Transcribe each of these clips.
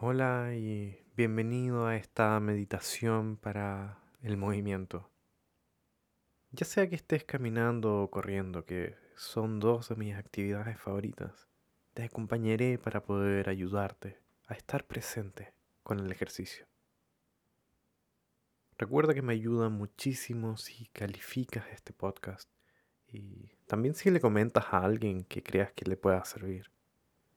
Hola y bienvenido a esta meditación para el movimiento. Ya sea que estés caminando o corriendo, que son dos de mis actividades favoritas, te acompañaré para poder ayudarte a estar presente con el ejercicio. Recuerda que me ayuda muchísimo si calificas este podcast y también si le comentas a alguien que creas que le pueda servir.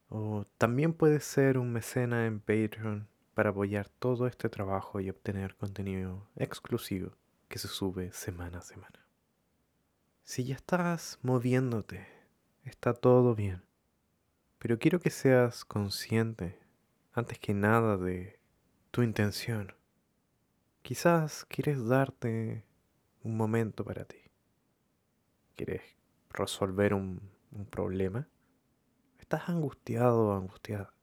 O también puedes ser un mecena en Patreon para apoyar todo este trabajo y obtener contenido exclusivo que se sube semana a semana. Si ya estás moviéndote, está todo bien. Pero quiero que seas consciente, antes que nada, de tu intención. Quizás quieres darte un momento para ti. ¿Quieres resolver un, un problema? ¿Estás angustiado o angustiada?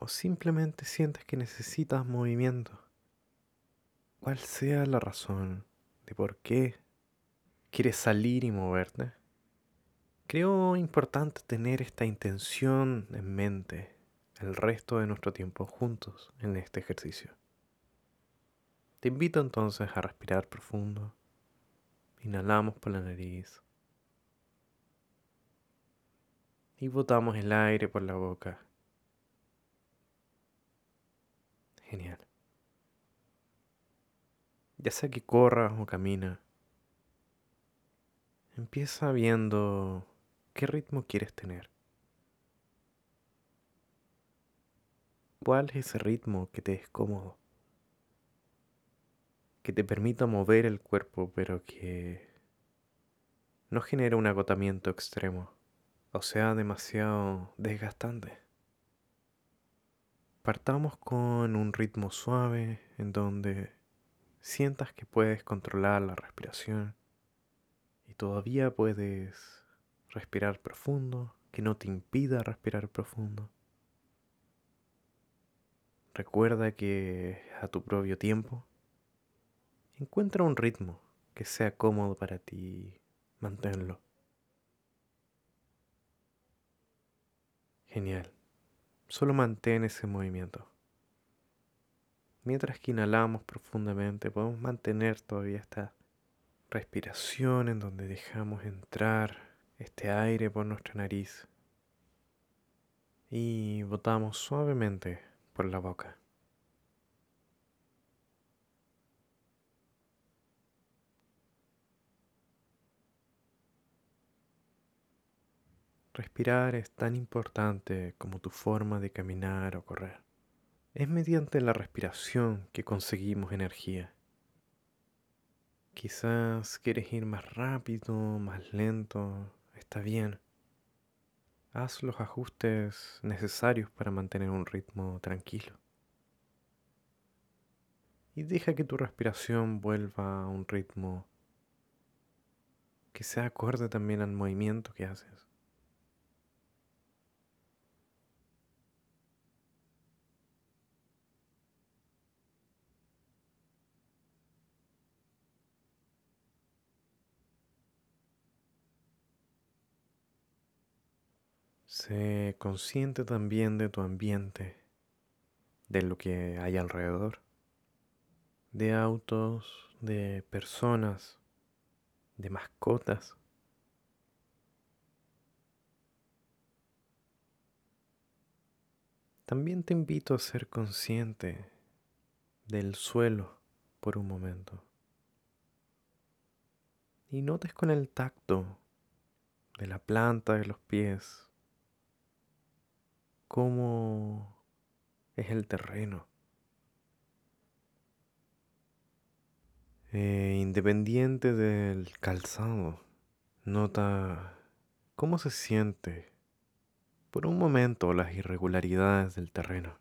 ¿O simplemente sientes que necesitas movimiento? Cual sea la razón de por qué quieres salir y moverte, creo importante tener esta intención en mente el resto de nuestro tiempo juntos en este ejercicio. Te invito entonces a respirar profundo. Inhalamos por la nariz y botamos el aire por la boca. Genial. Ya sea que corras o camina, empieza viendo qué ritmo quieres tener. ¿Cuál es ese ritmo que te es cómodo? Que te permita mover el cuerpo, pero que no genere un agotamiento extremo o sea demasiado desgastante. Partamos con un ritmo suave en donde sientas que puedes controlar la respiración y todavía puedes respirar profundo, que no te impida respirar profundo. Recuerda que a tu propio tiempo encuentra un ritmo que sea cómodo para ti, manténlo. Genial. Solo mantén ese movimiento. Mientras que inhalamos profundamente, podemos mantener todavía esta respiración en donde dejamos entrar este aire por nuestra nariz y botamos suavemente por la boca. Respirar es tan importante como tu forma de caminar o correr. Es mediante la respiración que conseguimos energía. Quizás quieres ir más rápido, más lento, está bien. Haz los ajustes necesarios para mantener un ritmo tranquilo. Y deja que tu respiración vuelva a un ritmo que sea acorde también al movimiento que haces. Sé consciente también de tu ambiente, de lo que hay alrededor, de autos, de personas, de mascotas. También te invito a ser consciente del suelo por un momento. Y notes con el tacto de la planta de los pies cómo es el terreno. Eh, independiente del calzado, nota cómo se siente por un momento las irregularidades del terreno.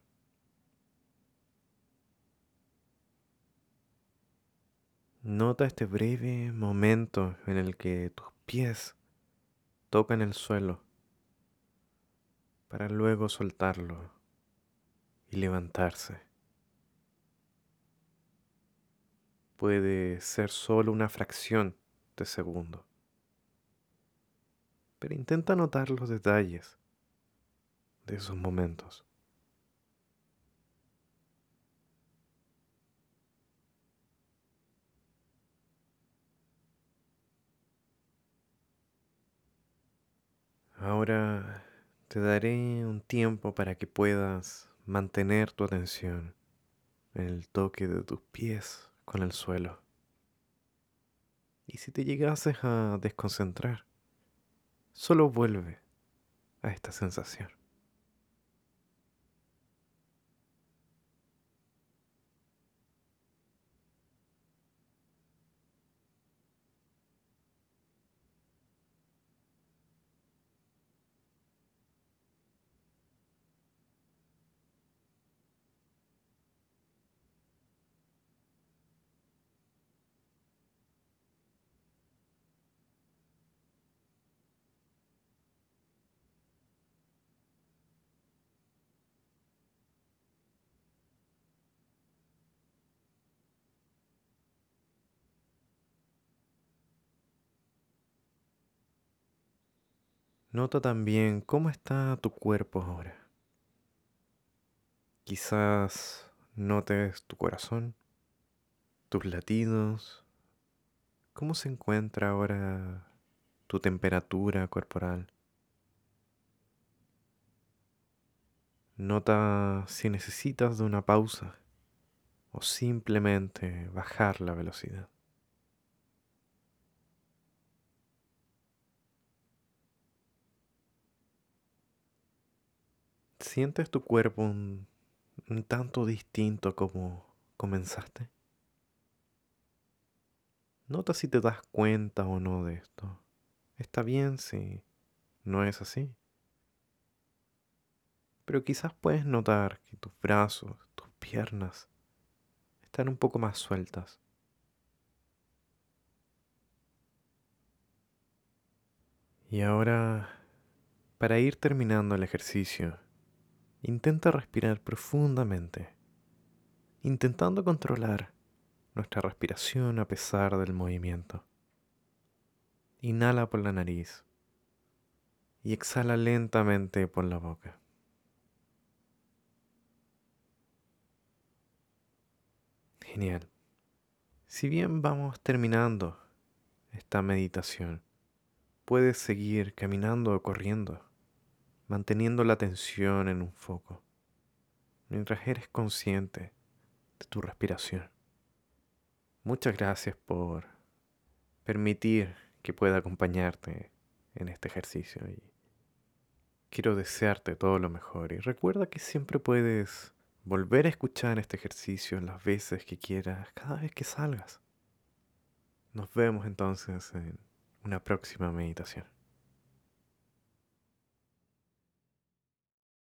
Nota este breve momento en el que tus pies tocan el suelo para luego soltarlo y levantarse. Puede ser solo una fracción de segundo, pero intenta notar los detalles de esos momentos. Ahora te daré un tiempo para que puedas mantener tu atención en el toque de tus pies con el suelo. Y si te llegases a desconcentrar, solo vuelve a esta sensación. Nota también cómo está tu cuerpo ahora. Quizás notes tu corazón, tus latidos, cómo se encuentra ahora tu temperatura corporal. Nota si necesitas de una pausa o simplemente bajar la velocidad. ¿Sientes tu cuerpo un, tanto distinto como comenzaste? Nota si te das cuenta o no de esto. Está bien si no es así. Pero quizás puedes notar que tus brazos, tus piernas están un poco más sueltas. Y ahora, para ir terminando el ejercicio, Intenta respirar profundamente, intentando controlar nuestra respiración a pesar del movimiento. Inhala por la nariz y exhala lentamente por la boca. Genial. Si bien vamos terminando esta meditación, puedes seguir caminando o corriendo manteniendo la atención en un foco, mientras eres consciente de tu respiración. Muchas gracias por permitir que pueda acompañarte en este ejercicio y quiero desearte todo lo mejor y recuerda que siempre puedes volver a escuchar este ejercicio las veces que quieras, cada vez que salgas. Nos vemos entonces en una próxima meditación.